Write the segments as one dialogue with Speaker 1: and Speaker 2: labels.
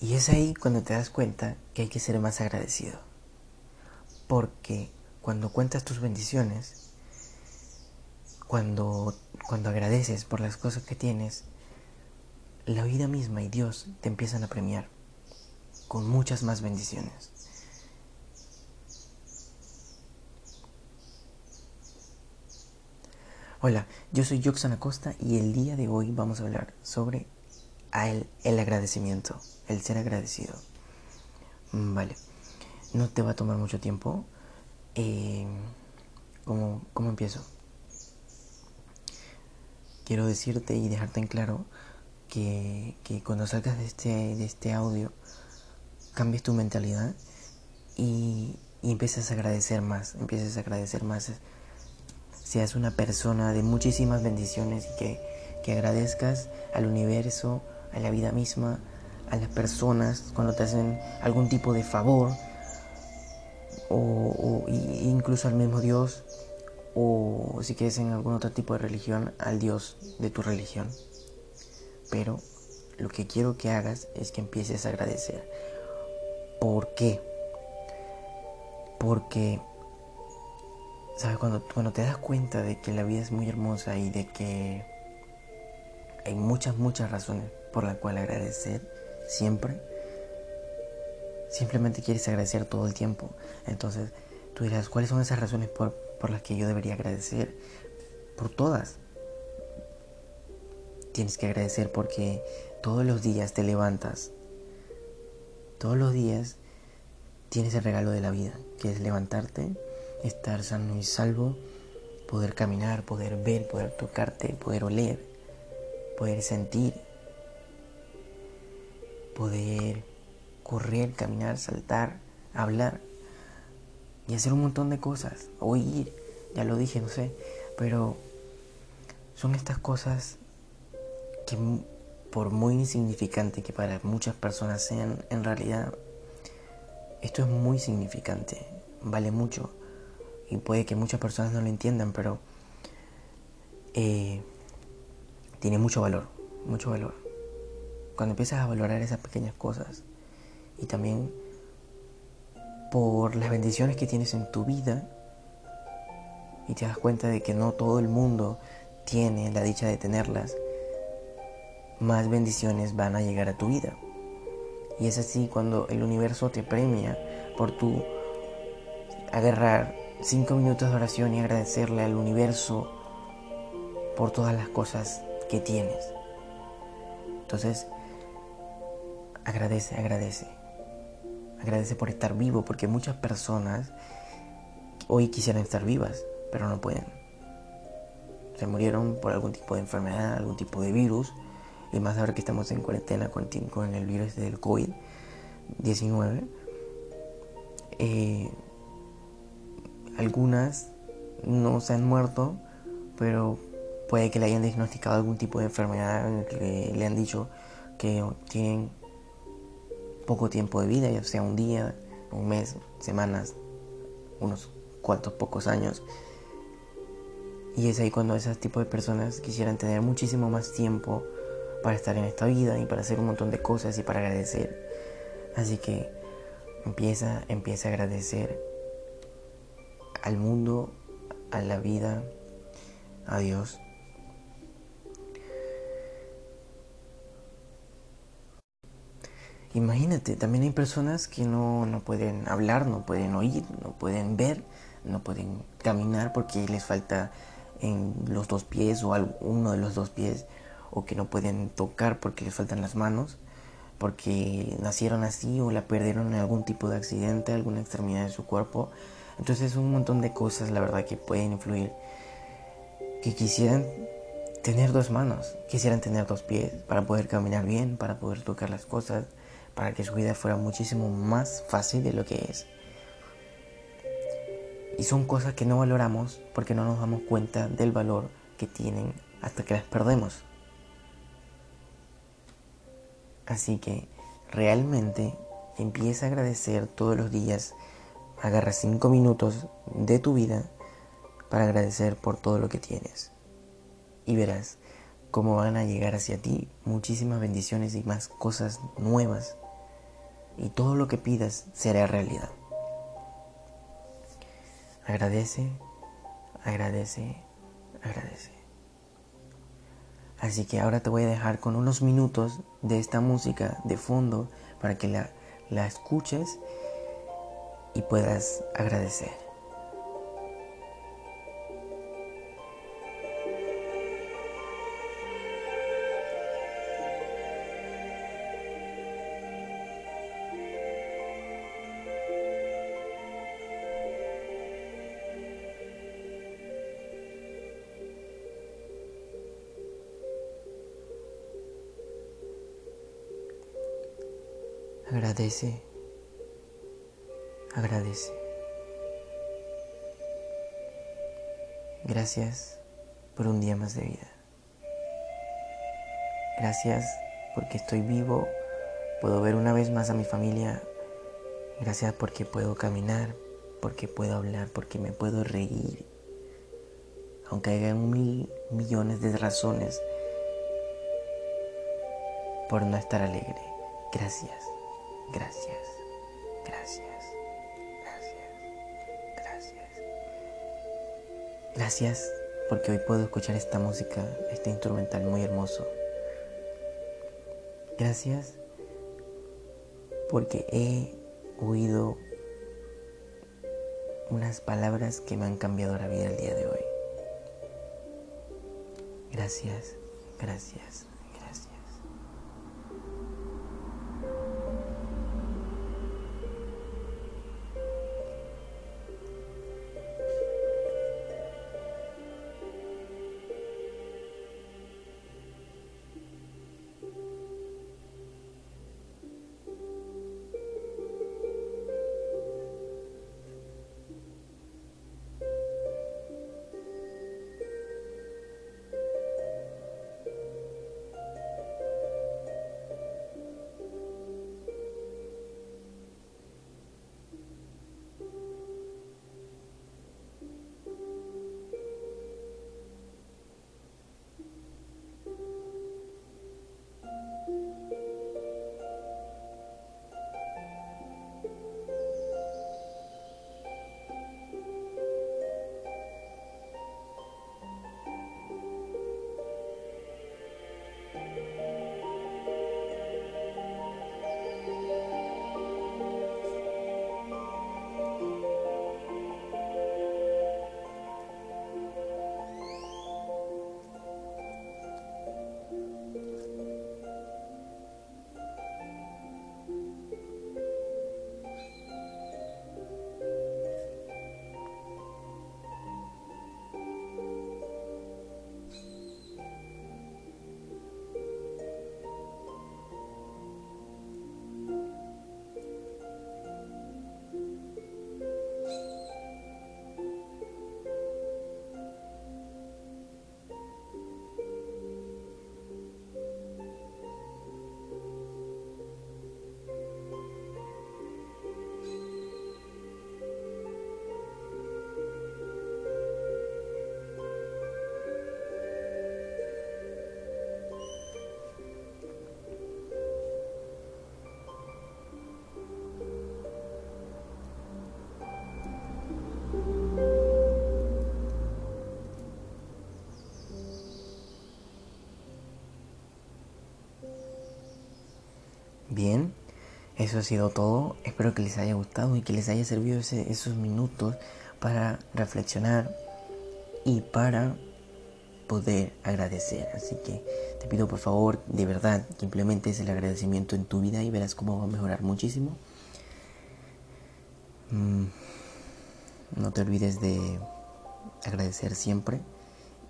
Speaker 1: Y es ahí cuando te das cuenta que hay que ser más agradecido. Porque cuando cuentas tus bendiciones, cuando, cuando agradeces por las cosas que tienes, la vida misma y Dios te empiezan a premiar con muchas más bendiciones. Hola, yo soy Joxan Acosta y el día de hoy vamos a hablar sobre el, el agradecimiento, el ser agradecido. Mm, vale, no te va a tomar mucho tiempo. Eh, ¿cómo, ¿Cómo empiezo? Quiero decirte y dejarte en claro que, que cuando salgas de este, de este audio cambies tu mentalidad y, y empieces a agradecer más, empieces a agradecer más. Seas una persona de muchísimas bendiciones y que, que agradezcas al universo, a la vida misma, a las personas cuando te hacen algún tipo de favor, o, o incluso al mismo Dios, o si quieres en algún otro tipo de religión, al Dios de tu religión. Pero lo que quiero que hagas es que empieces a agradecer. ¿Por qué? Porque, ¿sabes? Cuando, cuando te das cuenta de que la vida es muy hermosa y de que hay muchas, muchas razones por las cuales agradecer siempre, simplemente quieres agradecer todo el tiempo. Entonces, tú dirás, ¿cuáles son esas razones por, por las que yo debería agradecer? Por todas. Tienes que agradecer porque todos los días te levantas. Todos los días tienes el regalo de la vida, que es levantarte, estar sano y salvo, poder caminar, poder ver, poder tocarte, poder oler, poder sentir, poder correr, caminar, saltar, hablar y hacer un montón de cosas, oír, ya lo dije, no sé, pero son estas cosas que por muy insignificante que para muchas personas sean, en realidad esto es muy significante, vale mucho y puede que muchas personas no lo entiendan, pero eh, tiene mucho valor, mucho valor. Cuando empiezas a valorar esas pequeñas cosas y también por las bendiciones que tienes en tu vida y te das cuenta de que no todo el mundo tiene la dicha de tenerlas, más bendiciones van a llegar a tu vida. Y es así cuando el universo te premia por tu agarrar cinco minutos de oración y agradecerle al universo por todas las cosas que tienes. Entonces, agradece, agradece. Agradece por estar vivo, porque muchas personas hoy quisieran estar vivas, pero no pueden. Se murieron por algún tipo de enfermedad, algún tipo de virus, y más ahora que estamos en cuarentena con, el virus del COVID-19. Eh, algunas no se han muerto, pero puede que le hayan diagnosticado algún tipo de enfermedad que le han dicho que tienen poco tiempo de vida, ya sea un día, un mes, semanas, unos cuantos pocos años. Y es ahí cuando ese tipo de personas quisieran tener muchísimo más tiempo para estar en esta vida y para hacer un montón de cosas y para agradecer. Así que empieza, empieza a agradecer al mundo, a la vida, a Dios. Imagínate, también hay personas que no, no, pueden hablar, no pueden oír, no pueden ver, no pueden caminar porque les falta en los dos pies o uno de los dos pies, o que no pueden tocar porque les faltan las manos, porque nacieron así o la perdieron en algún tipo de accidente, alguna extremidad de su cuerpo. Entonces un montón de cosas, la verdad, que pueden influir. Que quisieran tener dos manos, quisieran tener dos pies para poder caminar bien, para poder tocar las cosas, para que su vida fuera muchísimo más fácil de lo que es. Y son cosas que no valoramos porque no nos damos cuenta del valor que tienen hasta que las perdemos. Así que realmente empieza a agradecer todos los días. Agarra cinco minutos de tu vida para agradecer por todo lo que tienes. Y verás cómo van a llegar hacia ti muchísimas bendiciones y más cosas nuevas y todo lo que pidas será realidad. Agradece, agradece, agradece. Así que ahora te voy a dejar con unos minutos de esta música de fondo para que la, la escuches y puedas agradecer. Agradece, agradece. Gracias por un día más de vida. Gracias porque estoy vivo, puedo ver una vez más a mi familia. Gracias porque puedo caminar, porque puedo hablar, porque me puedo reír. Aunque haya mil millones de razones por no estar alegre. Gracias. Gracias, gracias, gracias, gracias. Gracias porque hoy puedo escuchar esta música, este instrumental muy hermoso. Gracias porque he oído unas palabras que me han cambiado la vida el día de hoy. Gracias, gracias, Bien, eso ha sido todo. Espero que les haya gustado y que les haya servido esos minutos para reflexionar y para poder agradecer. Así que te pido por favor, de verdad, que implementes el agradecimiento en tu vida y verás cómo va a mejorar muchísimo. Mm, no te olvides de agradecer siempre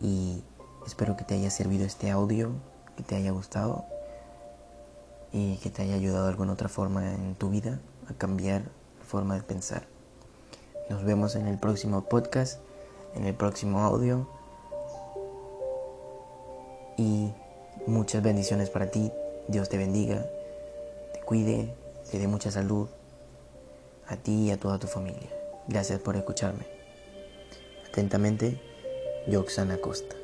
Speaker 1: y espero que te haya servido este audio, que te haya gustado y que te haya ayudado de alguna otra forma en tu vida a cambiar la forma de pensar. Nos vemos en el próximo podcast, en el próximo audio y muchas bendiciones para ti. Dios te bendiga, te cuide, te dé mucha salud a ti y a toda tu familia. Gracias por escucharme. Atentamente, Yoxana Costa.